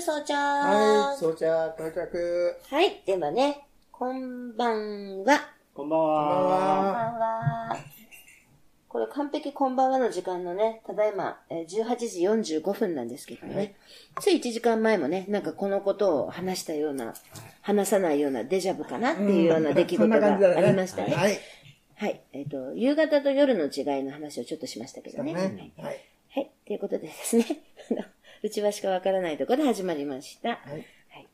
装着。はい、装着、到着。はい。ではね、こんばんは。こんばんは。こんばは。んは。これ完璧こんばんはの時間のね、ただいま、えー18時45分なんですけどね。つい1時間前もね、なんかこのことを話したような、話さないようなデジャブかなっていうような出来事が。ありましたね。はい。はい。えっ、と、夕方と夜の違いの話をちょっとしましたけどね。ね。はい。はい。ということでですね、内輪しかわからないところで始まりました。はい。はい。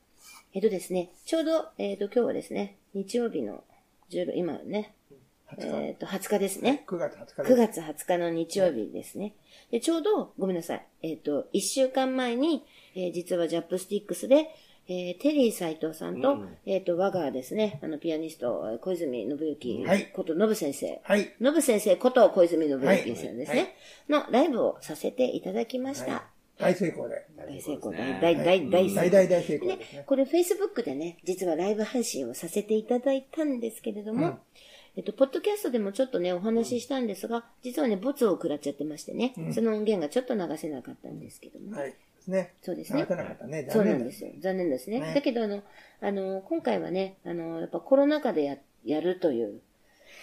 えっとですね、ちょうど、えっ、と、今日はですね、日曜日の16、今ね、20日。えっ、と、20日ですね。9月20日9です。月20日の日曜日ですね。で、ちょうど、ごめんなさい。えっ、と、1週間前に、えー実はジャップスティックスで、えーテリー斎藤さんと、うんえっ、と、我がですね、あの、ピアニスト、小泉信之はいこと信先生。はい。信先生こと小泉信之さんですね、はいのライブをさせていただきました。大成功で。大成功、ね大、大、大、大成功。大大大成功でですね。これ Facebook でね、実はライブ配信をさせていただいたんですけれども、うんえっと、ポッドキャストでもちょっとね、お話ししたんですが、実はね、ボツを食らっちゃってましてね、うんその音源がちょっと流せなかったんですけども、はい。ですね。そうですね流せなかったね。そう残念なんですよ。残念ですね。ねだけど、あの、あの、今回はね、あの、やっぱコロナ禍でや、やるという、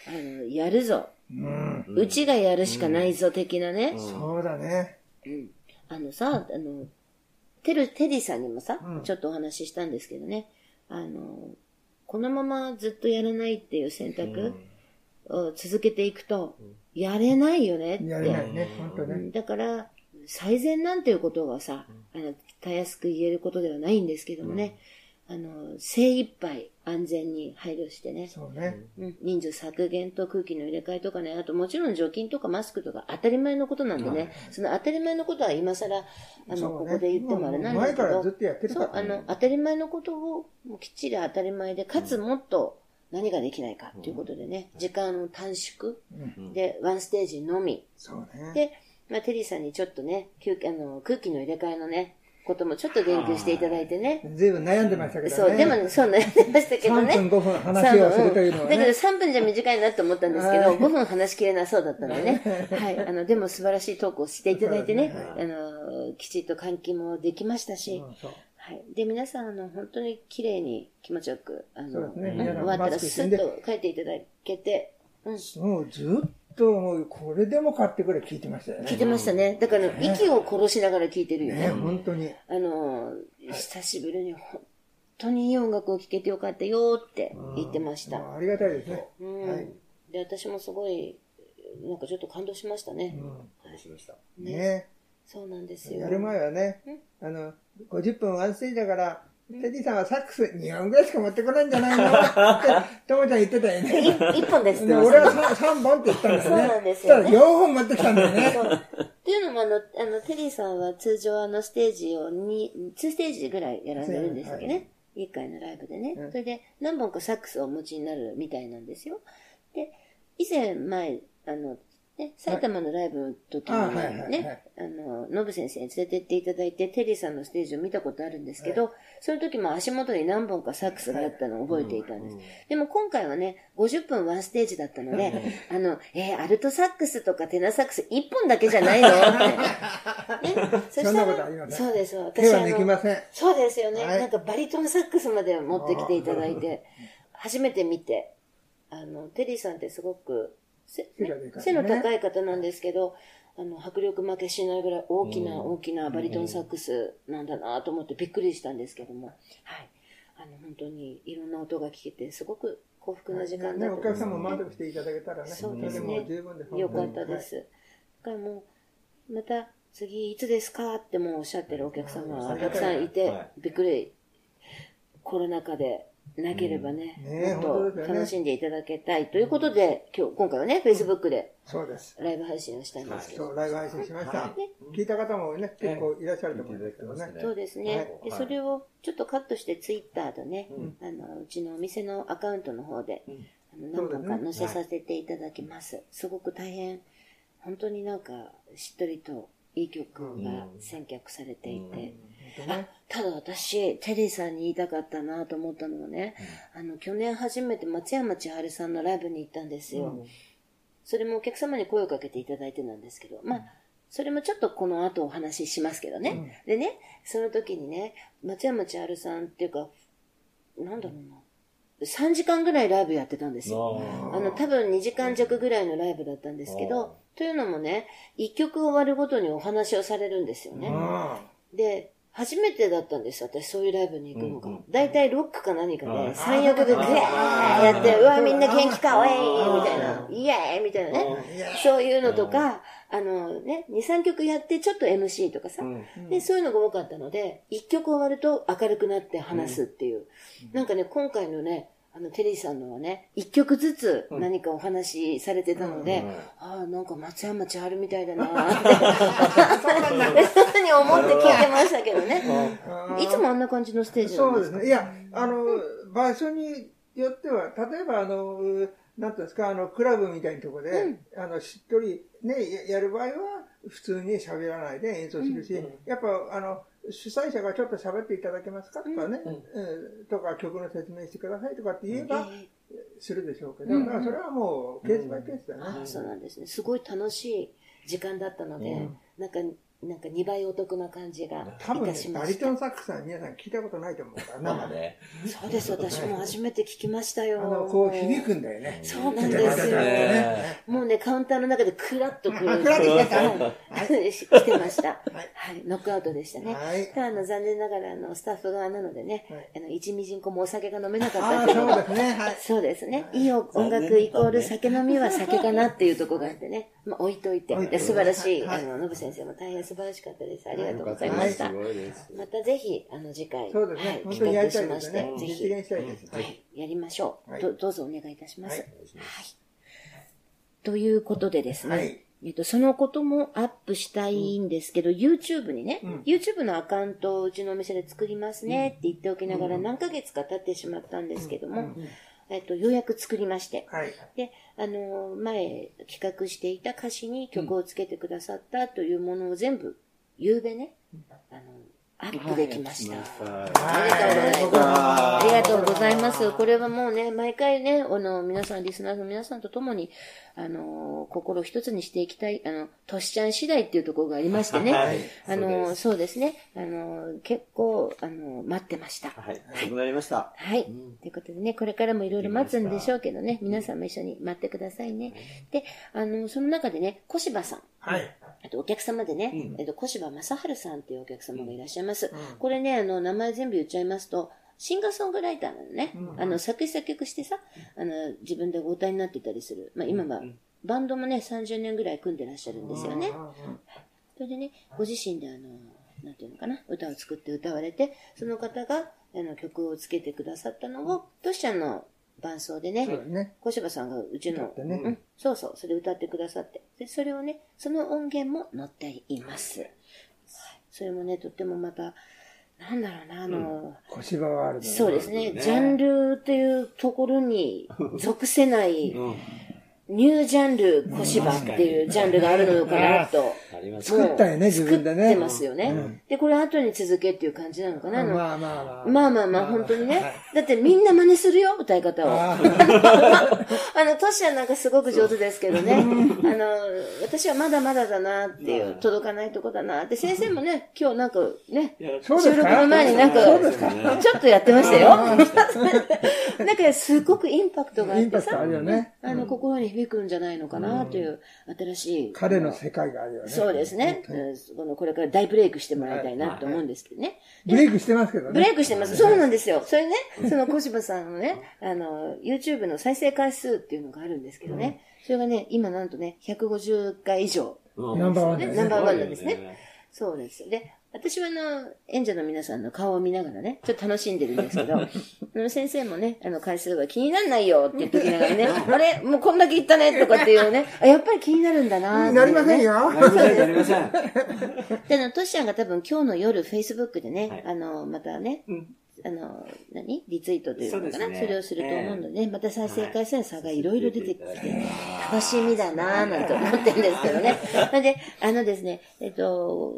あの、やるぞ。うん。うち、がやるしかないぞ、的なね、そうだね。うんあのさ、あの、テル、テリーさんにもさ、うん。ちょっとお話ししたんですけどね、あの、このままずっとやらないっていう選択を続けていくと、やれないよねって。やれないね。本当ね。うん。だから、最善なんていうことがさ、あの、たやすく言えることではないんですけどもね、あの、精一杯安全に配慮してね、そうね。うん、人数削減と空気の入れ替えとかね、あともちろん除菌とかマスクとか当たり前のことなんでね、その当たり前のことは今更、あの、ね。ここで言ってもあれなんだ前けど、からずっとやってるそう。あの、当たり前のことをきっちり当たり前で、かつもっと何ができないかということでね、時間を短縮。うん。で、ワンステージのみ。そうね。で、まあ、テリーさんにちょっとね、空気あの空気の入れ替えのね、こともちょっと言及していただいてね、ずいぶん悩んでましたけどね。そう、でもね、そう悩んでましたけどね。3分5分話をするというのはだけどね。3分じゃ短いなと思ったんですけど、はい5分話しきれなそうだったのでね。はい。あの、でも素晴らしいトークをしていただいてね、そうあの、きちっと換気もできましたし、うんそうはい。で、皆さん、あの、本当に綺麗に気持ちよく、あの、ね終わったらマスッと帰っていただけて、うん。もうずっとこれでも買ってくれ聞いてましたよね。聞いてましたね。だから、息を殺しながら聞いてるよね、ね。本当に。あの、久しぶりに本当にいい音楽を聴けてよかったよって言ってました。ありがたいですね。うんはいで、私もすごい、なんかちょっと感動しましたね。楽しみました。うんねそうなんですよ。やる前はね、あの、50分ワンステージだから、テディさんはサックス2本ぐらいしか持ってこないんじゃないの？って、ともちゃん言ってたよね。い一本ですってで言ってました俺は 3, 本って言ったんだよね。そうなんですそしたらよね4本持ってきたんだよね。っていうのもあの、あの、テリーさんは通常あのステージをに、2ステージぐらいやられるんですけどね。一回のライブでね。うんそれで何本かサックスをお持ちになるみたいなんですよ。で、以前前、あの、ね、埼玉のライブの時にあはいはいはいね、あの、ノブ先生に連れてっていただいて、テリーさんのステージを見たことあるんですけど、その時も足元に何本かサックスがあったのを覚えていたんです。でも今回はね、50分ワンステージだったので、あの、えーアルトサックスとかテナーサックス1本だけじゃないの？って。ね、そそんなことありませんそうです。私手はあの抜きません。そうですよね、はい。なんかバリトンサックスまで持ってきていただいて、初めて見て、あの、テリーさんってすごく背,、の高い方なんですけど、あの、迫力負けしないぐらい大きな、大きなバリトンサックスなんだなと思ってびっくりしたんですけども、はい。あの、本当にいろんな音が聞けて、すごく幸福な時間だね、ったお客さんも満足していただけたらね、そうですね。れもう十分で本当によかったです。だからもう、また次いつですかってもうおっしゃってるお客様がたくさんいては、びっくり。コロナ禍でなければね、うん。ねもっと楽しんでいただけたいということで、今日、今回はね、Facebook でそうです。ライブ配信をしたんですけど、そう、ライブ配信しました。は聞いた方もね、結構いらっしゃると思うんですけどね。そうですね。はい。で、はい。それをちょっとカットしてツイッターとね、うん。あの、うちのお店のアカウントの方で、ん。あの何本か載せさせていただきます。すごく大変、本当になんか、しっとりといい曲が選曲されていて、あ本当ねただ私、テリーさんに言いたかったなと思ったのはね、あの、去年初めて松山千春さんのライブに行ったんですよ。それもお客様に声をかけていただいてなんですけど、まあ、それもちょっとこの後お話ししますけどね。でね、その時にね、松山千春さんっていうか、なんだろうな。3時間ぐらいライブやってたんですよ。あの、多分2時間弱ぐらいのライブだったんですけど、というのもね、1曲終わるごとにお話をされるんですよね。で、初めてだったんです、私、そういうライブに行くのが。大体ロックか何かで、三役でグワーやって、うわ、みんな元気か、おいみたいな、イエーイみたいなね。そういうのとか、あのね、2、3曲やって、ちょっと MC とかさ、で、そういうのが多かったので、1曲終わると明るくなって話すっていう。なんかね、今回のね、あの、テリーさんのはね、一曲ずつ何かお話しされてたので、ああ、なんか松山千春みたいだなって、ふうに思って聞いてましたけどね。いつもあんな感じのステージなんでか？そうですすね。いや、あの、場所によっては、例えば、あの、なんていうんですか、あの、クラブみたいなところで、あの、しっとり、ね、ややる場合は、普通に喋らないで演奏するし、やっぱ、あの、主催者がちょっと喋っていただけますかとかね、うん。とか曲の説明してくださいとかって言えば、するでしょうけど、だからそれはもう、ケースバイケースだね。そうなんです。ね。すごい楽しい時間だったので、なんか、なんか2倍お得な感じがい多分ねたし、ましたバリト。ンサックスは皆さん聞いたことないと思うから、生で。ね。そうです、私も初めて聞きましたよ。あの、こう響くんだよね。そうなんですよ。ねもうね、カウンターの中でクラッとくる。あクラッと来 てました。はい。ノックアウトでしたね。はいただ、あの、残念ながら、あの、スタッフ側なのでねはい、あの、一みじんこもお酒が飲めなかったそうですね。はい。そうですね。いい音楽イコール酒飲みは酒かなっていうところがあってね。まあ置いといて。で素晴らしい。あの、ノブ先生も大変素晴らしかったです。ありがとうございました。またぜひ、あの、次回、そうですはい。ね本当にやりたい企画しまして、ですね。ぜひ。はい。やりましょう。はいどどうぞお願いいたします。ははいい。ということでですね。はいえっと、そのこともアップしたいんですけど、YouTube にね、YouTube のアカウントをうちのお店で作りますねって言っておきながら何ヶ月か経ってしまったんですけども、えっと、ようやく作りまして、はい。で、あの、前企画していた歌詞に曲をつけてくださったというものを全部、夕べね、あの、アップできました。ありがとうございます。これはもうね、毎回ね、あの、皆さん、リスナーの皆さんと共に、あの、心を一つにしていきたい、あの、としちゃん次第っていうところがありましてね、はいあの、そうですね、あの、結構、あの、待ってました。はい。遅くなりました。はい。ということでね、これからもいろいろ待つんでしょうけどね、皆さんも一緒に待ってくださいね。で、あの、その中でね、小柴さん。はい。あとお客様でね、えっと、小柴正治さんっていうお客様がいらっしゃいます。これね、あの、名前全部言っちゃいますと、シンガーソングライターなのね。あの、作詞作曲してさ、あの、自分でお歌いになっていたりする。まあ、今は、バンドもね、30年ぐらい組んでらっしゃるんですよね。それでね、ご自身であの、なんていうのかな、歌を作って歌われて、その方が、あの、曲をつけてくださったのを、トシちゃんの伴奏でね、そうね。小柴さんがうちの、歌ってね。うん、そうそう、それ歌ってくださって。で、それをね、その音源も載っています。はい。それもね、とってもまた、なんだろうな、あの、小芝ワールド。そうですね、ジャンルっていうところに属せない、ニュージャンル小芝っていうジャンルがあるのかなと。作ったよね、自分でね。作ってますよね。で、これ後に続けっていう感じなのかな。まあまあまあ。まあまあまあ、本当にね。だってみんな真似するよ、歌い方を。あ の、トシちゃんなんかすごく上手ですけどね。あの、私はまだまだだなっていう、届かないとこだなって。先生もね、今日なんかね、収録の前になんか、ちょっとやってましたよ。なんかすごくインパクトがあってさ。あの、心に響くんじゃないのかなという、新しい。彼の世界があるよね。そうですね。うんこのこれから大ブレイクしてもらいたいなと思うんですけどね。ブレイクしてますけどね。ブレイクしてます。そうなんですよ。それね、その小柴さんのね、あの、YouTube の再生回数っていうのがあるんですけどね、それがね、今なんとね、150回以上。ナンバーワンですね。ナンバーワンなんですね。そうですよ。で、私はあの、演者の皆さんの顔を見ながらね、ちょっと楽しんでるんですけど、あの先生もね、あの、回数は気にならないよって言っときながらね、あれもうこんだけ言ったねとかっていうね、あやっぱり気になるんだなね。なりませんよ。なりません、なりません。で、あの、トシちゃんが多分今日の夜、Facebook でね、あの、またね、あの、何？リツイートというのかな？そ,、ね。れをすると思うので、また再生回数の差がい。ろいろ出てきて、楽しみだなぁなんて思ってるんですけどね。なので、あのですね、えっと、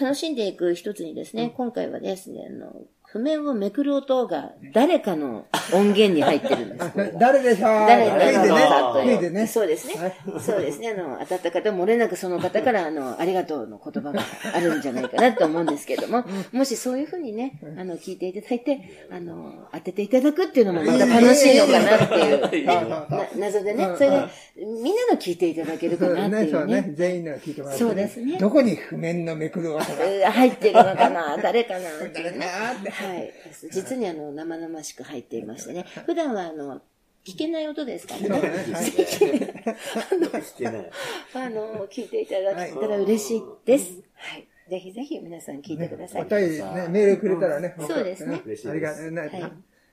楽しんでいく一つにですね、今回はですね、あの、譜面をめくる音が誰かの音源に入ってるんです。誰でしょう誰クイズねなのか。というクイズね。そうですね。そうですね。あの、当たった方、漏れなくその方から、あの、ありがとうの言葉があるんじゃないかなと思うんですけども、もしそういうふうにね、あの、聞いていただいて、あの、当てていただくっていうのもまた楽しいのかなっていう、ね な謎でね。それで、みんなの聞いていただけるかなってね、いうそうねね。。全員の聞いてもらって、そうですねどこに譜面のめくる音が。えー入ってるのかな？誰かな？っていうね。あーってはい。実にあの、生々しく入っていましてね。普段はあの、聞けない音ですからね。聞けない。あの、聞いていただけたら嬉しいです。はい。ぜひぜひ皆さん聞いてください。お便りね、メールくれたらね。そうですね嬉しいですありがねはい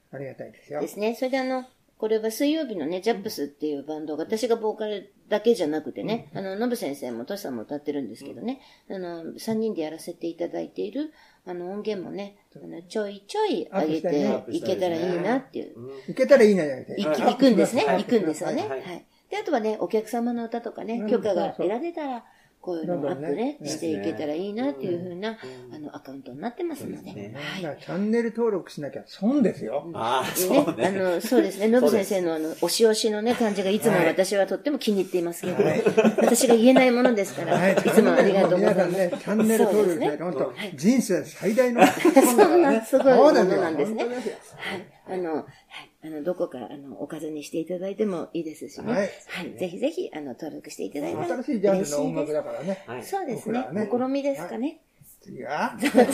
ありがたいですよ。ですね。それであの、これは水曜日のね、ジャップスっていうバンドが、私がボーカルだけじゃなくてね、あの、ノブ先生もトシさんも歌ってるんですけどね、あの、3人でやらせていただいている、あの、音源もね、あのちょいちょい上げていけたらいいなっていう、いけたらいいなじゃなくて。い。行くんですね。はい。行くんですよね。ははい。い。で、あとはね、お客様の歌とかねう、ん。許可が得られたら、こういうのをアップね、していけたらいいなっていうふうな、あの、アカウントになってますので。ねはい。チャンネル登録しなきゃ損ですよ。ああ、そね、うね。あの、そうですね。ノブ先生のあの、押し押しのね、感じがいつも私はとっても気に入っていますけど、私が言えないものですから、はいいつもありがとうございます。皆さんね、チャンネル登録で。本当人生最大の そんなすごいものなんですね。そうですよはい。あの、はい。あの、どこか、あの、おかずにしていただいてもいいですしね。ははいい。ぜひぜひ、あの、登録していただいたら新しいジャンルの音楽いです。だからね。はいそうですねねお好みですかね。次は 何それ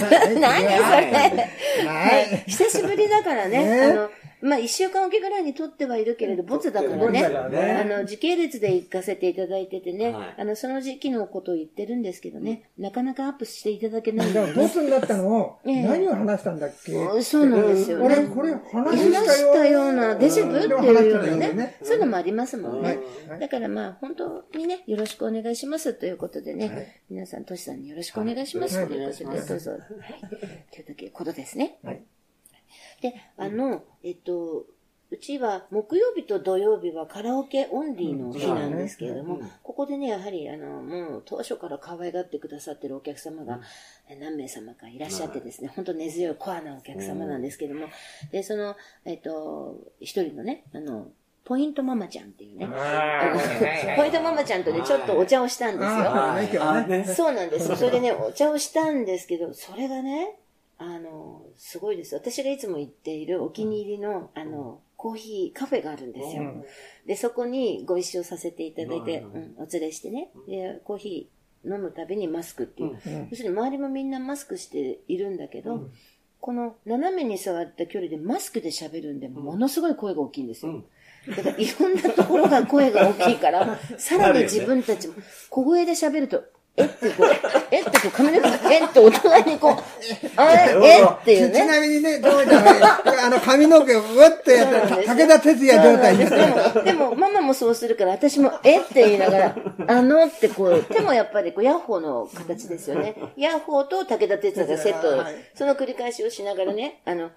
はい。久しぶりだからね。ねあの、まあ、一週間おきぐらいに撮ってはいるけれど、ボツだからね。ボツだからねあの、時系列で行かせていただいててね、はいあの、その時期のことを言ってるんですけどね、なかなかアップしていただけないんだからボだよね。スになったのを、ええ何を話したんだっけ？うんそうなんですよね。俺、これ話話したよ。したような、デジャブっていうようなねね。そういうのもありますもんね。はいはいだからまあ、本当にね、よろしくお願いしますということでね、皆さん、トシさんによろしくお願いしますはいということで、どうぞ。はい。ということですね。で、あの、えっと、うちは木曜日と土曜日はカラオケオンリーの日なんですけれども、ここでね、やはり、あの、もう当初から可愛がってくださってるお客様がえ何名様かいらっしゃってですね、本当根強いコアなお客様なんですけども、で、その、えっと、一人のね、あの、ポイントママちゃんっていうね、ポイントママちゃんとね、ちょっとお茶をしたんですよ。そうなんですよ。それでね、お茶をしたんですけど、それがね、あの、すごいです。私がいつも行っているお気に入りの、あの、コーヒーカフェがあるんですよ。うんで、そこにご一緒させていただいて、ううんん、お連れしてね。で、コーヒー飲むたびにマスクっていう。うん要するに周りもみんなマスクしているんだけど、この斜めに座った距離でマスクで喋るんで、ものすごい声が大きいんですよ。だからいろんなところが声が大きいから、さらに自分たちも小声で喋ると、えってこう、えってこう髪の毛が、えってお互いにこう、あれ、えっていうちね。なみにね、どういったあの、髪の毛をうわっとやって、武田鉄矢状態ですでも、でも、ママもそうするから、私も、えって言いながら、あのってこう、手もやっぱりこう、ヤッホーの形ですよね。ヤッホーと武田鉄矢がセット。はい、その繰り返しをしながらね、あの、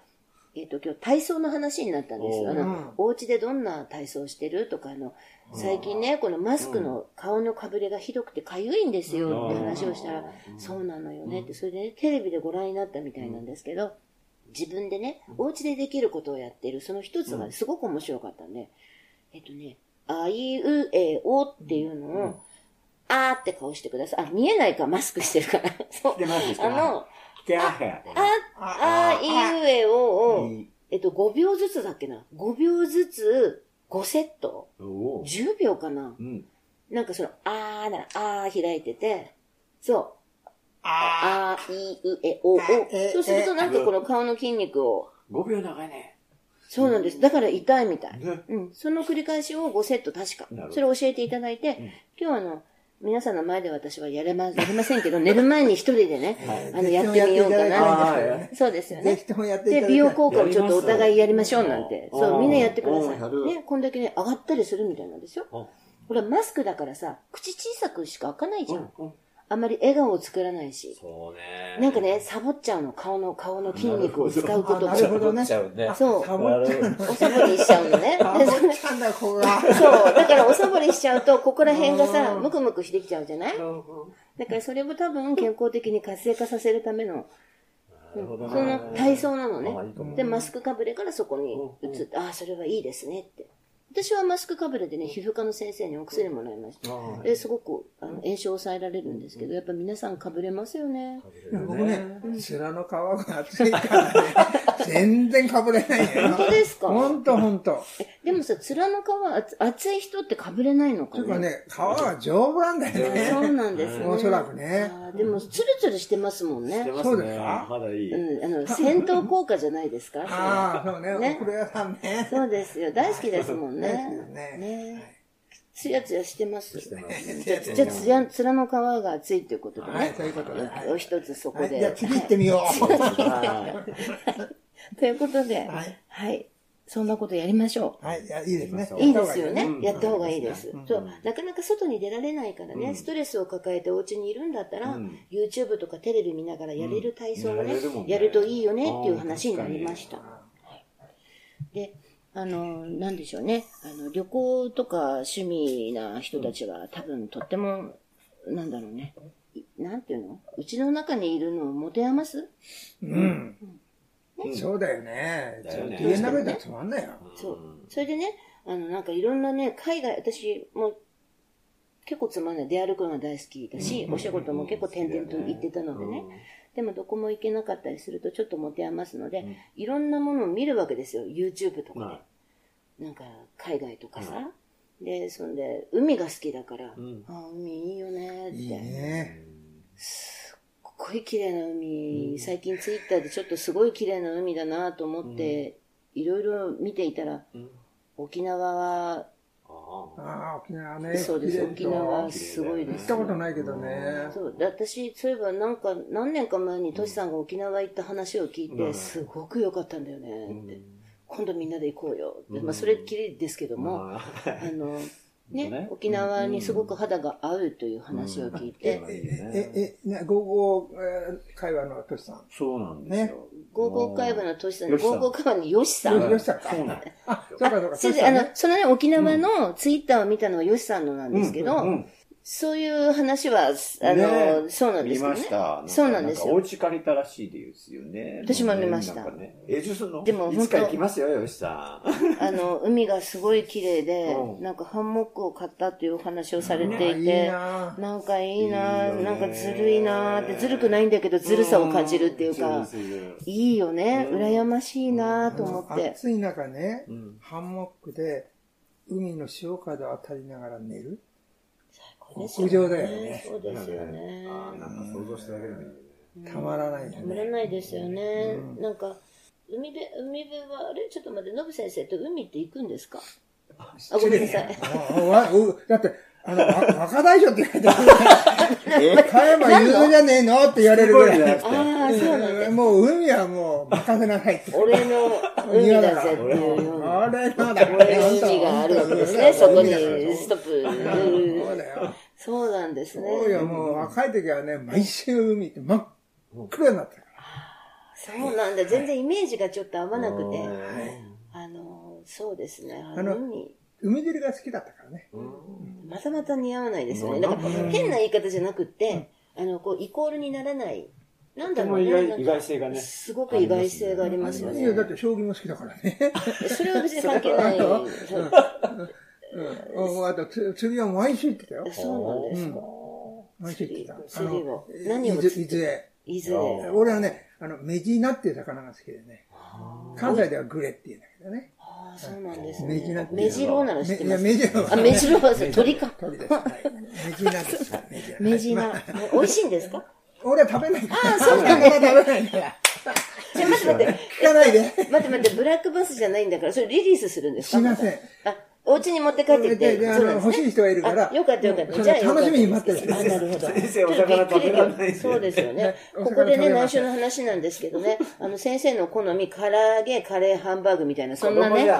えっ、と、今日体操の話になったんです。よ。あうん。の、お家でどんな体操してるとか、あの、最近ね、このマスクの顔のかぶれがひどくてかゆいんですよ。って話をしたら、そうなのよねって、それでね、テレビでご覧になったみたいなんですけど、自分でね、お家でできることをやってる、その一つがすごく面白かったんで、えっとね、あいうえおっていうのを、あーって顔してください。あ、見えないか、マスクしてるから。そう。あの、あ、あいうえおを、えっと、5秒ずつだっけな。5秒ずつ、5セット。おー10秒かな。うん。なんかその、あーなら、あー開いてて、そう。あー、い、う、え、お、お。えそうするとなんかこの顔の筋肉を、5秒長いね。そうなんです。だから痛いみたい。ねうん。その繰り返しを5セット確かなるほ。どそれを教えていただいて、今日はあの、皆さんの前で私はやれま、やりませんけど、寝る前に一人でね、あの、やってみようかな。そうですよね。で、美容効果をちょっとお互いやりましょうなんて。うんそう、みんなやってください。ね、こんだけね、上がったりするみたいなんですよ。あこれはマスクだからさ、口小さくしか開かないじゃん。うんあんまり笑顔を作らないし。そうね。なんかね、サボっちゃうの、顔の、顔の筋肉を使うことなる。ほどねちゃうね。そうサボっちゃうの。おサボりしちゃうのね。サボっでそれちゃうんだ、ここが。そう。だからおサボりしちゃうと、ここら辺がさ、うんムクムクしてきちゃうじゃない？だからそれを多分健康的に活性化させるためのなるほどねその体操なのねで、マスクかぶれからそこに移って、ああ、それはいいですねって。私はマスクかぶれでね、皮膚科の先生にお薬もらいました。あですごくあの炎症を抑えられるんですけど、やっぱ皆さんかぶれますよね。僕ね、面の皮が厚いからね、全然かぶれないよ。本当ですか？ほんとほんと。でもさ、面の皮厚厚い人ってかぶれないのかね？ね、皮は丈夫なんだよね。そうなんですね。おそらくねでも、ツルツルしてますもんね。出ますそうですねか？まだいい。うん、あの、戦闘効果じゃないですか？ああ、そうね、ねお風呂屋さんね。そうですよ。大好きですもんね。ねねつやつやしてます。じゃあ、つや、面の皮が厚いということでね。はい、そういうことで。はいお一つそこで。はいじゃあ次行ってみよう。は ということで、ははいい。そんなことやりましょはい、いやいいですね。う。いいですよねう。んやった方がいいですうん。そう、なかなか外に出られないからね、うんストレスを抱えてお家にいるんだったらうん YouTube とかテレビ見ながらやれる体操をねうんやねやるといいよねっていう話になりました。で、あの、なんでしょうね。あの、旅行とか趣味な人たちは多分とっても、なんだろうね。いなんていうの？うちの中にいるのを持て余す？うん。そうだよね。家の中ではつまんないよ。そう。それでね、あの、なんかいろんなね、海外、私も結構つまんない。出歩くのが大好きだし、お仕事も結構点々と行ってたのでね。でもどこも行けなかったりするとちょっと持て余すので、いろんなものを見るわけですよ。YouTube とかはで。なんか海外とかさ。で、そんで、海が好きだから、んあ海いいよねって。ごい綺麗な海、最近ツイッターでちょっとすごい綺麗な海だなと思って、いろいろ見ていたら、うん。沖縄は、ああ沖縄ね。そうです、沖縄すごいです。行った。ことないけどね。そう。で私、そういえばなんか何年か前にトシさんが沖縄行った話を聞いて、うん。すごく良かったんだよねって、うん。今度みんなで行こうよって、うん。まあ、それっきりですけども、まあ。あの、ねね沖縄にすごく肌が合うという話を聞いて、うんえ、え、え、ね、午後、えー会話のトシさん。そうなんですよ。ゴーゴー会話のトシさんに、よしさんゴーゴー会話にヨシさん。よよしさんか。そうなんあ、そうかそうか。先生、あのそのね、沖縄のツイッターを見たのはヨシさんのなんですけど、そういう話は、あの、ねそうなんですよね見ました。そうなんですよ。かお家借りたらしいですよね。私も見ましたなんかね。え、じゃあその、でもいつか行きますよ、よしさん。あの、海がすごい綺麗でう、んなんかハンモックを買ったっていうお話をされてあいいいて、ななんかいいななんかずるいなって、ずるくないんだけど、ずるさを感じるっていうか、いいよね、うん羨ましいなと思って。暑い中ねうん、ハンモックで海の潮風を当たりながら寝る。極上だよねそうですよね。あーなんか想像しただけでもい。たまらないよたまらね。ないですよね。なんか、海辺、海辺は、あれ？ちょっと待って、ノブ先生と海って行くんですか？あ、ごめんなさい。あわうだって、あの、わ若大将って言われて、加山雄三じゃねえのって言われるぐらい。ああ、そうなんです。もう海はもう任せなさいって。俺の海だぜっていうような。あれのだ俺の海があるわけですね、そこにストップ。そうだよ。そうなんですね。そうよ、もう若い時はね、毎週海って真っ黒になってたから。そうなんだ。全然イメージがちょっと合わなくて。うんあの、そうですね。ああのの海。海釣りが好きだったからね。またまた似合わないですよね。うんだから変な言い方じゃなくって、あの、こう、イコールにならない。なんだろうね。意外性がね。すごく意外性がありますよねいや、。だって将棋も好きだからね。それは別に関係ない。そううん。あと、つ釣りは毎週行ってたよ。そうなんですか。毎週行ってた。釣り何を伊豆釣って伊豆へ。いずれ。俺はね、あの、メジナっていう魚が好きでね。関西ではグレって言うんだけどね。ああ、そうなんですメジナね。メジローなら知ってます。いや、メジナはあ、メジローは鳥か。鳥です。はいメジナです。メメジナまあ。美味しいんですか？俺は食べないから。あそうなんだ 食べないから。じゃあ待って待って。聞かないで。待って待って、ブラックバスじゃないんだから、それリリースするんですか？しません。あ、お家に持って帰ってきて。でであの欲しい人がいるからあよかったよかった。じゃあ楽しみに待ってるあ、なるほど。先生お魚食べられないそうですよね。ここでね、内緒の話なんですけどね、あの、先生の好み、唐揚げ、カレー、ハンバーグみたいな、そんなね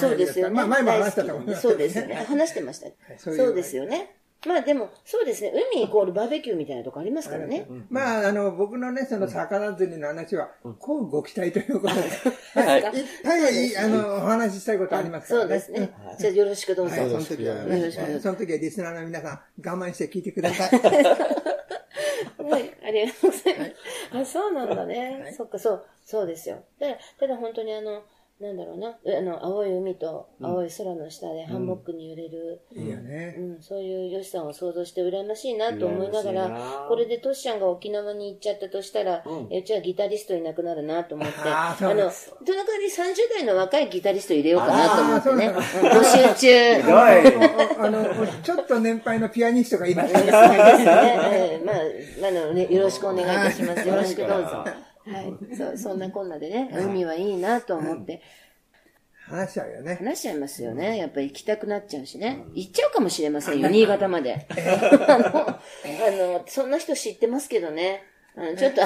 そうですよね。まあ、前も話したと思います。そうですよね。話してました。そうですよね。まあでも、そうですね。海イコールバーベキューみたいなとこありますからね。まあ、あの、僕のね、その魚釣りの話は、こうご期待ということで、はい。い。っぱい、あの、お話ししたい。ことありますからね。そうですね。じゃあよろしくどうぞ。はい、その時はよね、ろしくその時はリスナーの皆さん、我慢して聞い。てください。はい、ありがとうござい。ます。あ、そうなんだね。そっか、そう、そうですよ。ただ、ただ本当にあの、なんだろうな、あの、青い海と青い空の下でハンモックに揺れる、いいよね。う。ん、そういうヨシさんを想像して羨ましいなと思いながらな、これでトシちゃんが沖縄に行っちゃったとしたら、うん。えうちはギタリストいなくなるなと思って、あーそうの、です。その代わり30代の若いギタリスト入れようかなと思って。ね、募集中。ひどい。あの、ちょっと年配のピアニストがいます。そうですね。ええまあ、あのね、よろしくお願いいたします。よろしくどうぞ。はい。そう、そんなこんなでね、海はいいなと思って話しちゃうよね。話しちゃいますよね。やっぱり行きたくなっちゃうしね。行っちゃうかもしれませんよ、新潟まで。あの、あの、そんな人知ってますけどね。あのちょっと、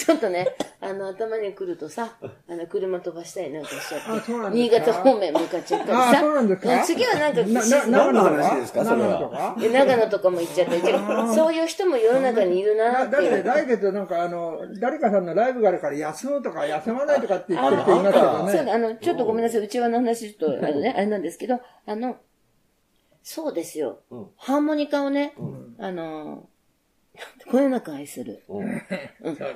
ちょっとね、あの、頭に来るとさ、あの、車飛ばしたりなんかしちゃあって、新潟方面向かっちゃったりさ。あそうなんですか？次はなんか、何の話ですか？それは。長野とかえ長野とかも行っちゃったり、そういう人も世の中にいるなって。っていう。来月なんかあの、誰かさんのライブがあるから休むとか休まないとかって言ってる人いますけどそうね。だ、あの、ちょっとごめんなさい、内輪の話、ちょっと、あのね、あれなんですけど、あの、そうですよ。うん。ハーモニカをね、うん。あの、こよなく愛する。うん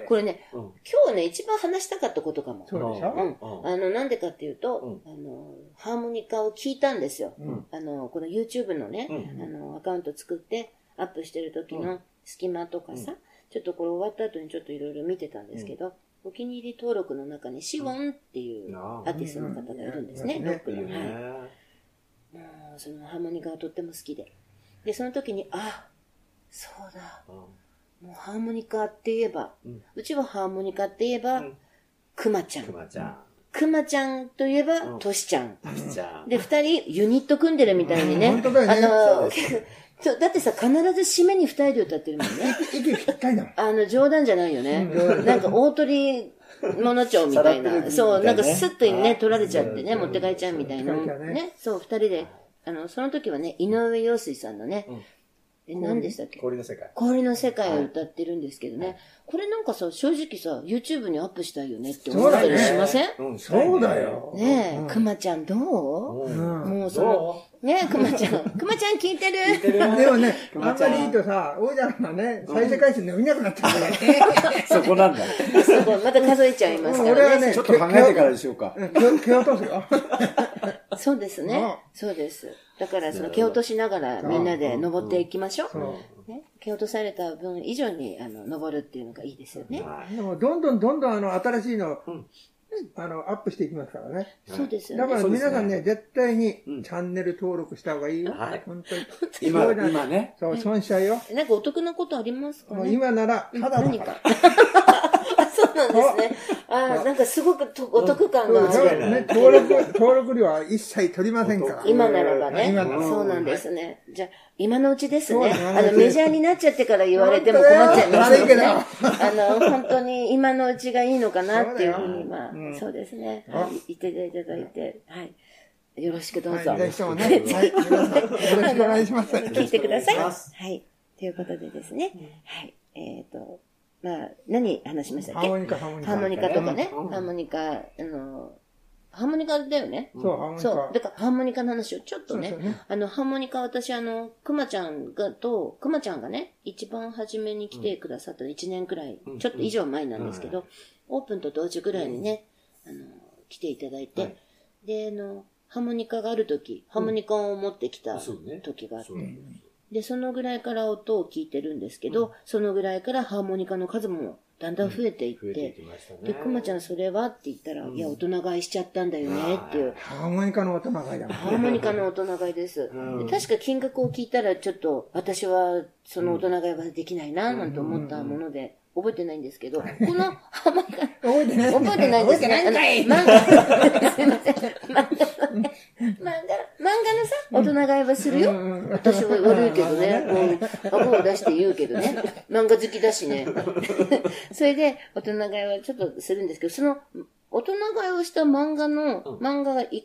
これね、うん今日ね、一番話したかったことかも。そうでしょ？うん。うんあの、なんでかっていうと、あの、ハーモニカを聞いたんですよ。うんあの、この YouTube のね、うんあの、アカウント作って、アップしてる時の隙間とかさ、ちょっとこれ終わった後にちょっといろいろ見てたんですけど、お気に入り登録の中にシウォンっていうあアーティストの方がいるんですね、うんロックの。はい。ね。もう、そのハーモニカがとっても好きで。で、その時に、あ、そうだ。うんもうハーモニカって言えば、うんうちはハーモニカって言えば、うんくまちゃんく。まちゃん。くまちゃんといえば、うんとしちゃん。ちゃん。で、二人ユニット組んでるみたいにね。うん本当だよねあのだってさ、必ず締めに二人で歌ってるもんね。息ぴったりだもん。あの、冗談じゃないよね。うんなんか大鳥物町みたいな。そう、なんかスッとね、はい取られちゃってね、うん持って帰っちゃうみたいな。ね、そう、二人で、あの、その時はね、井上陽水さんのね、え、何でしたっけ？氷の世界。氷の世界を歌ってるんですけどね、これなんかさ、正直さ、YouTube にアップしたいよねって思ったりしません？うんそうだ。よ。ねえ、くまちゃんどう？うんもうその、ねえ、くまちゃん。くまちゃん聞いてる？でもね、あんまりいいとさ、王者がね、再生回数伸びなくなっちゃうからね。そこなんだ。すごい、また数えちゃいますからね。俺はねちょっと考えてからにしようか。うん蹴蹴落とすよ。そうですねうん。そうです。だから、その、蹴落としながらみんなで登っていきましょそうう。ね。蹴落とされた分以上に、あの、登るっていうのがいいですよね。はいでも、どんどんどんどんあの、新しいのうん、あの、アップしていきますからね。そうですよだから皆さんね、絶対にうんチャンネル登録した方がいいよ。はい本当に。今、今ね。そう、損しちゃうよ。なんかお得なことありますか今なら、ただだか。何か そうなんですね。あなんかすごくとお得感がある。ね、登録、登録料は一切取りませんから。今ならばね。今ならそうなんですね。じゃあ、今のうちですね。あの、メジャーになっちゃってから言われても困っちゃいますよね。本あの、本当に今のうちがいいのかなっていうふうに、まあ、うんそうですね。あはい言っていただいて、はい。よろしくどうぞ。はい、ぜひともね、はい、よろしくお願いします。聞いてください。はい。ということでですね。はい。えっ、と、まあ、何話しましたっけ？ハーモニカ、ハーモニカ。ハーモニカとかね。うん。ハーモニカ、あの、ハーモニカだよね。そう、ハーモニカ。そう。だから、ハーモニカの話をちょっとねね、あの、ハーモニカ私、あの、くまちゃんが、と、くまちゃんがね、一番初めに来てくださった1年くらい、うん。ちょっと以上前なんですけど、オープンと同時ぐらいにね、あの、来ていただいて、はい。で、あの、ハーモニカがある時、ハーモニカを持ってきた時があって、そうで、そのぐらいから音を聞いてるんですけど、そのぐらいからハーモニカの数もだんだん増えていって、増えていきましたね。で、くまちゃんそれはって言ったら、いや、大人買いしちゃったんだよねっていう。ハーモニカの音長いだもんハーモニカの大人買いです。うんで確か金額を聞いたら、ちょっと私はその大人買いはできないな、なんて思ったもので、覚えてないんですけど、このハーモニカ、覚えてない覚えてないですね。すいません。漫画のね、漫画、漫画のさ、大人買いはするよ。私は悪いけどね、こう、顎を出して言うけどね、漫画好きだしね。それで、大人買いはちょっとするんですけど、その、大人買いをした漫画の、漫画が1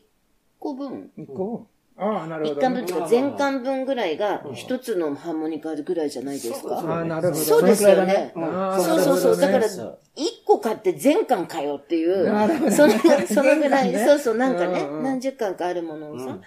個分、一個？ああ、なるほ一ど。巻分というか全巻分ぐらいが一つのハーモニカぐらいじゃないですか。ああ、なるほど。そうですよね。ああそうそうそう。だから、一個買って全巻かよっていう。なるほ、ど。その、そのぐらい、そうそう、なんかね何十巻かあるものをさ、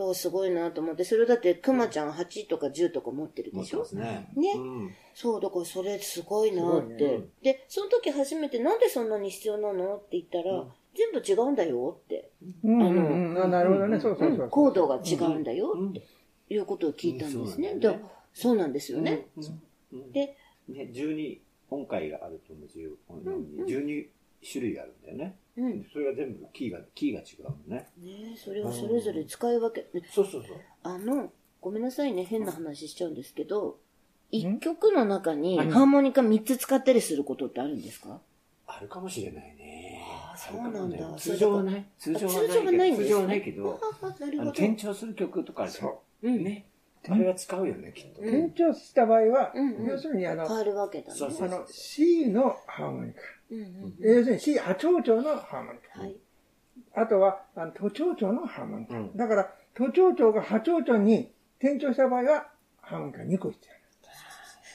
だからすごいなと思って、それだって、くまちゃん8とか10とか持ってるでしょ？持ってますね。ねうんそう、だからそれすごいなって。ねで、その時初めてなんでそんなに必要なの？って言ったら、全部違うんだよって。うんうんうん。あなるほどね。そうそうそうそう。コードが違うんだよっていうことを聞いたんですね。うんでそうなんですよね。うんで、ね、12音階があると思う12、12種類あるんだよね。うん。ねそれが全部キーが、キーが違うもんね。えそれをそれぞれ使い分け、でそうそうそう。あの、ごめんなさいね、変な話しちゃうんですけど、一曲の中にハーモニカ3つ使ったりすることってあるんですか？あるかもしれないね。あそうなんだ通常はない。通常はないけど。通常はないんですね通常はないけど、あ、なるあの、ほど。転調する曲とかあるそう。うん。ね。あれは使うよね、きっと。転調した場合はうんうん、要するにあの、変わるわけだね。そうそうあの、C のハーモニカ。要するに C 波長調のハーモニカ。はい。あとは、あの都庁長のハーモニカ。うんだから、都庁長が波長長に転調した場合は、ハーモニカ2個必要。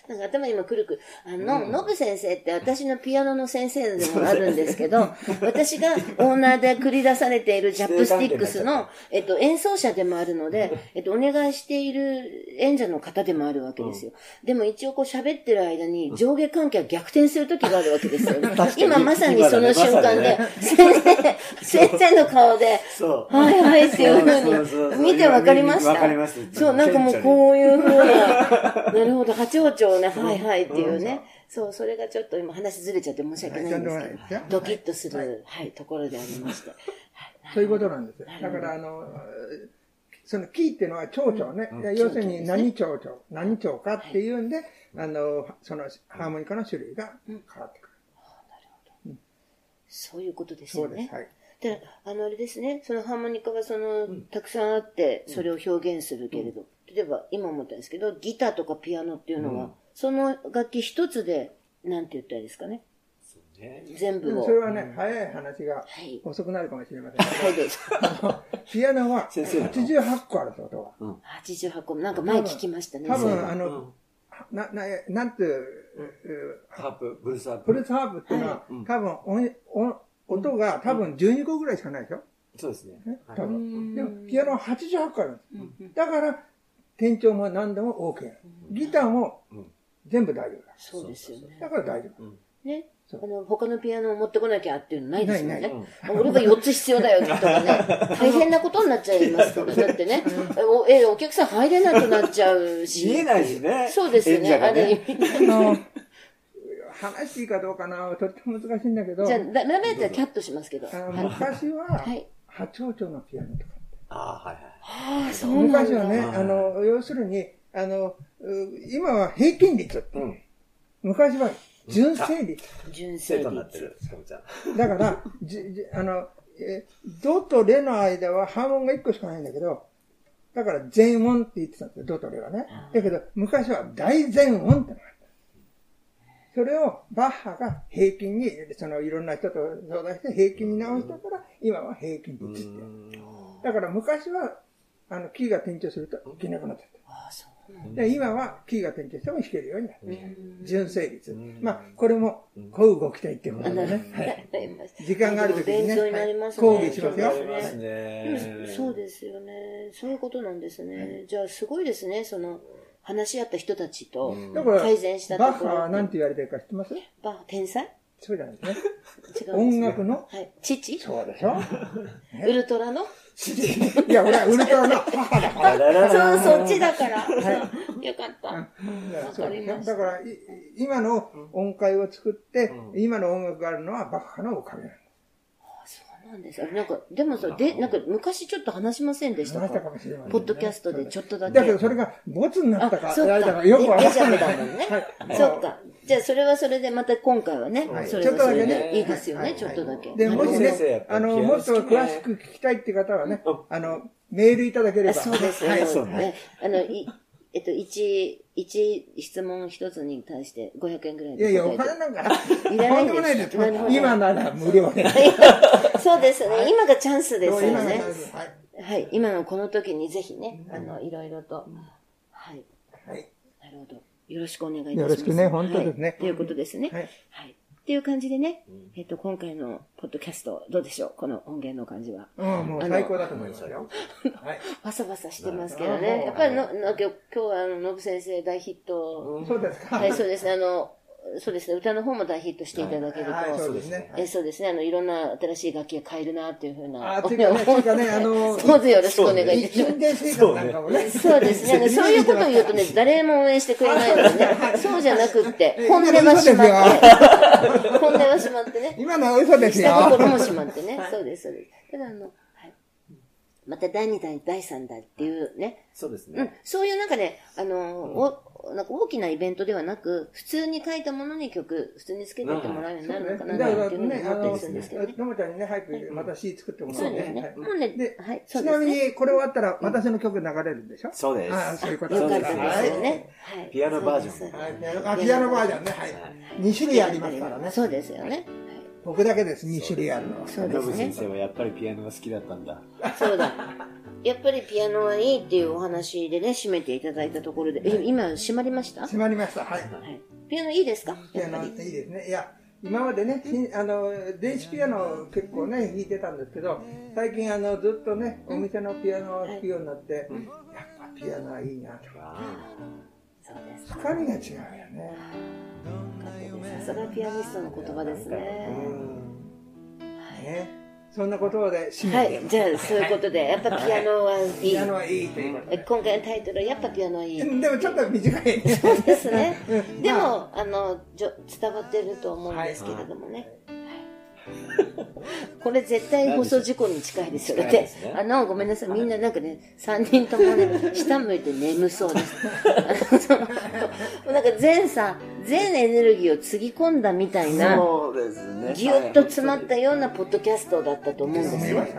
なんか頭に今くるくる。あの、ノブ先生って私のピアノの先生でもあるんですけど、私がオーナーで繰り出されているジャップスティックスの、えっと、演奏者でもあるので、えっと、お願いしている演者の方でもあるわけですよ。でも一応こう喋ってる間に上下関係が逆転する時があるわけですよ ね。今まさにその瞬間で、先生、先生の顔で。はいはいっていうふうに、見てわかりました？わかりますそう、なんかもうこういうふうな、なるほど、八王朝ね、はいはいっていうね。そう、それがちょっと今話ずれちゃって申し訳ないんですけど、ドキッとする、はい、ところでありまして。そういうことなんですよ。だから、あの、そのキーっていうのは長調ね。要するに何長調、何調かっていうんで、あの、そのハーモニカの種類が変わってくる。そういうことですそうです。よね。はい。で、あの、あれですね、そのハーモニカはその、たくさんあって、それを表現するけれど、例えば今思ったんですけど、ギターとかピアノっていうのは、その楽器一つで、なんて言ったらいいですかね。そうね。全部それはね、早い話がはい。遅くなるかもしれませんけはい、どうぞ。ど、あのピアノは先生の88個あるってことは。88個、なんか前聞きましたね。多分、あの、うんな、な、なんていう、ハープ、ブルースハープ。ブルースハープっていうのは、多分音、音、音が多分12個ぐらいしかないでしょ？そうですね。ねはい多分。でも、ピアノは88個あるんです。だから、転調も何でも OK。ギターもうん全部大丈夫だ。そうですよね。だから大丈夫。ね。あの、他のピアノを持ってこなきゃっていうのないですよないねな。俺が4つ必要だよとかね。大変なことになっちゃいますから。だってね、おえ、お客さん入れなくなっちゃうし。見えないしね。そうですよね。ねれ、あの、話していいかどうかな、とっても難しいんだけど、じゃあ、ダメだったらキャットしますけど。昔ははい、波のピアノとか。ああ、はいはい。ああ、そうなんだ。昔はね、あの、要するに、あの、う今は平均率って。うん。昔は純正率。純正生徒になって率。る。だから、じじあの、えドとレの間はハーモンが1個しかないんだけど、だから全音って言ってたんですよ、ドとレはね。だけど、昔は大全音ってのがあった。それをバッハが平均に、そのいろんな人と相談して平均に直したから、今は平均率って。だから昔は、あの、キーが転調すると弾けなくなっちゃった。ああ、そうで、今はキーが転調しても弾けるようになってる。だ。純正率。まあ、これも、こうご期待っていうことでね。はい。時間がある時にね勉強になりますね。はい講義しますよそうですよね。そういうことなんですね。じゃあ、すごいですね。その、話し合った人たちとだから、改善したところ。バッハは何て言われてるか知ってます？バッハ天才？そうじゃないですね。違う音楽の？はい。父？そうでしょ？ウルトラの？いや、俺はウルトラの母だから。そう、そっちだから。そうよかった。わかりましただから、い今の音階を作って、今の音楽があるのはバッハのおかげなんです。なんです。あれなんか、でもさ、で、なんか昔ちょっと話しませんでした話したかかもしれませんねポッドキャストでちょっとだけ。だけど、それがボツになったか、あ、そっあれだか。よくわかんない。だもんねはい。そっか。じゃあ、それはそれで、また今回はねは、いそれはそれちょっとだけねでいいですよね、はいちょっとだけ。で、もしねあの、もっと詳しく聞きたいって方はね、あの、メールいただけれあば。そうですよ、はい、そうね。あの、い、えっと、一、一質問一つに対して500円ぐらいいやいや、お金なんか、いらないんですでもないです今なら無料で。そうですね。今がチャンスですよ今がね。はい。はい。今のこの時にぜひね、あの、いろいろと。はい。はい。なるほど。よろしくお願いいたします。よろしくね本当ですねはいということですね。はいはい。っていう感じでね、えっと、今回のポッドキャスト、どうでしょう？この音源の感じは。うん、もう最高だと思いますよ。はい。バサバサしてますけどうんね。やっぱりの、の今日今日は、あの、ノブ先生大ヒット。そうですか。はい、そうですね。あの、そうですね。歌の方も大ヒットしていただけると。はい、そうですね。えそうですね。あの、いろんな新しい楽器が買えるな、っていうふうな。あ、ていうかね、ていうかね、あの、どうぞよろしくお願いいたします。そうですね。そういうことを言うとね、誰も応援してくれないのでね。そうじゃなくって、本音はしまって、本音はしまってね。今のは嘘ですよ。下心もしまってね。そうです、そうです。ただあの、はい。また第2弾、第3弾っていうね。そうですうんね。。そういうなんかね、あの、お、なんか大きなイベントではなく、普通に書いたものに曲、普通につけてってもらうようになるのかな、っていうふうにね、あったりするんですけどね。、のもちゃんにね、早くまた詩作ってもらそうですね。はいもうねで、はい、そち。なみに、これ終わったら、私の曲流れるんでしょ？そうです。ああ、そういうことよかったですね。はい。ピアノバージョンはいピアノあ、ピアノバージョンね、はい。2種類ありますからね。そうですよね。僕だけです、2種類あるのは。そうですね先。生はやっぱりピアノが好きだったんだ。そうだ。やっぱりピアノはいいっていうお話でね、締めていただいたところで、え今、締まりました？閉まりました、はい。はい。ピアノいいですか？ピアノいやっぱり。いですね。いや、今までね、しあの、電子ピアノ結構ね、弾いてたんですけど、最近あの、ずっとね、お店のピアノを弾くようになって、やっぱピアノはいいなと。そうですか。深みが違うよね。さすがピアニストの言葉ですね。ね。そんなことで締めて。はい。じゃあ、そういうことで、やっぱピアノはいい。ピアノはいいということで。今回のタイトルは、やっぱピアノはいい。でもちょっと短いね。そうですねうん。でまも、あの、じょ伝わってると思うんですけれどもね。はい これ絶対放送事故に近いですよ。だね、あの、ごめんなさい。みんななんかね、3人ともね、下向いて眠そうです。なんか全さ、全エネルギーをつぎ込んだみたいな、そうですね。ぎゅっと詰まったようなポッドキャストだったと思うんですよ。はい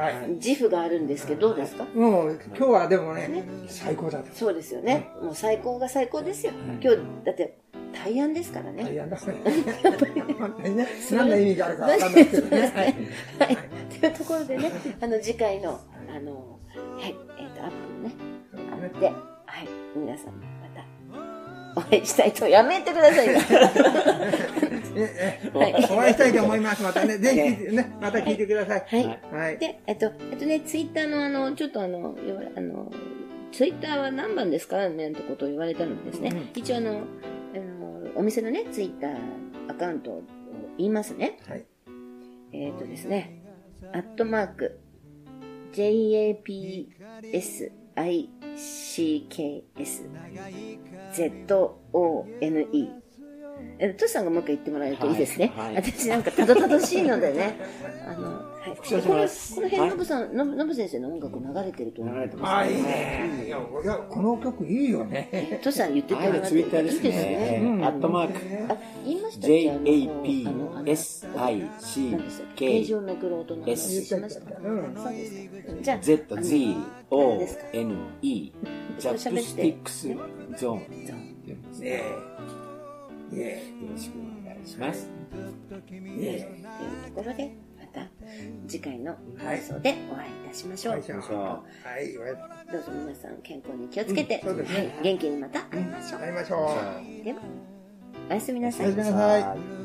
自負があるんですけど、どうですか？もう今日はでもね、最高だと。そうですよね。もう最高が最高ですよ。今日、だって、大安ですからね。いや、だからね。何の意味があるかわかんないけどね。はい。はい。というところでね、あの、次回の、あの、はい、えっ、と、アップのね、で、はい、皆さん、また、お会いしたいと、やめてくださいね。ええはいお会いしたいと思います。またね、ぜひね、また聞いてください。はい。はい。で、えっと、えっとね、ツイッターのあの、ちょっとあの、よあの、ツイッターは何番ですか？みたいなことを言われたのでですね、うん一応あの、お店のね、ツイッターアカウントを言いますね。はい。えっ、とですね、アットマーク、JAPSICKS、ZONE。えトシさんがもう一回言ってもらえるといいですね。はいはい私なんかたどたどしいのでね。あの、はい。復唱しこのますこの辺、はいノブさん、ノブノブ先生の音楽流れてると思う。流れてああ、ますね。いいね。いや、いやこの曲いいよね。トシさん言ってもはい、らツイッターですいいですね。アットマーク、あ、言いました JAPSICK ページをめくる音の話ました？うんそうですか。じゃあ、Z、Z、O ですか、N、E、ジャップスティックスゾーンね。ねえ。ねよろしくお願いします。え。ねえ。というところで、また次回のはい放送でお会いいたしましょう。はい、どうぞ皆さん健康に気をつけて、うんねはい元気にまた会いましょう。み。会いましょう。では、おやすみなさいおやすみ。なさい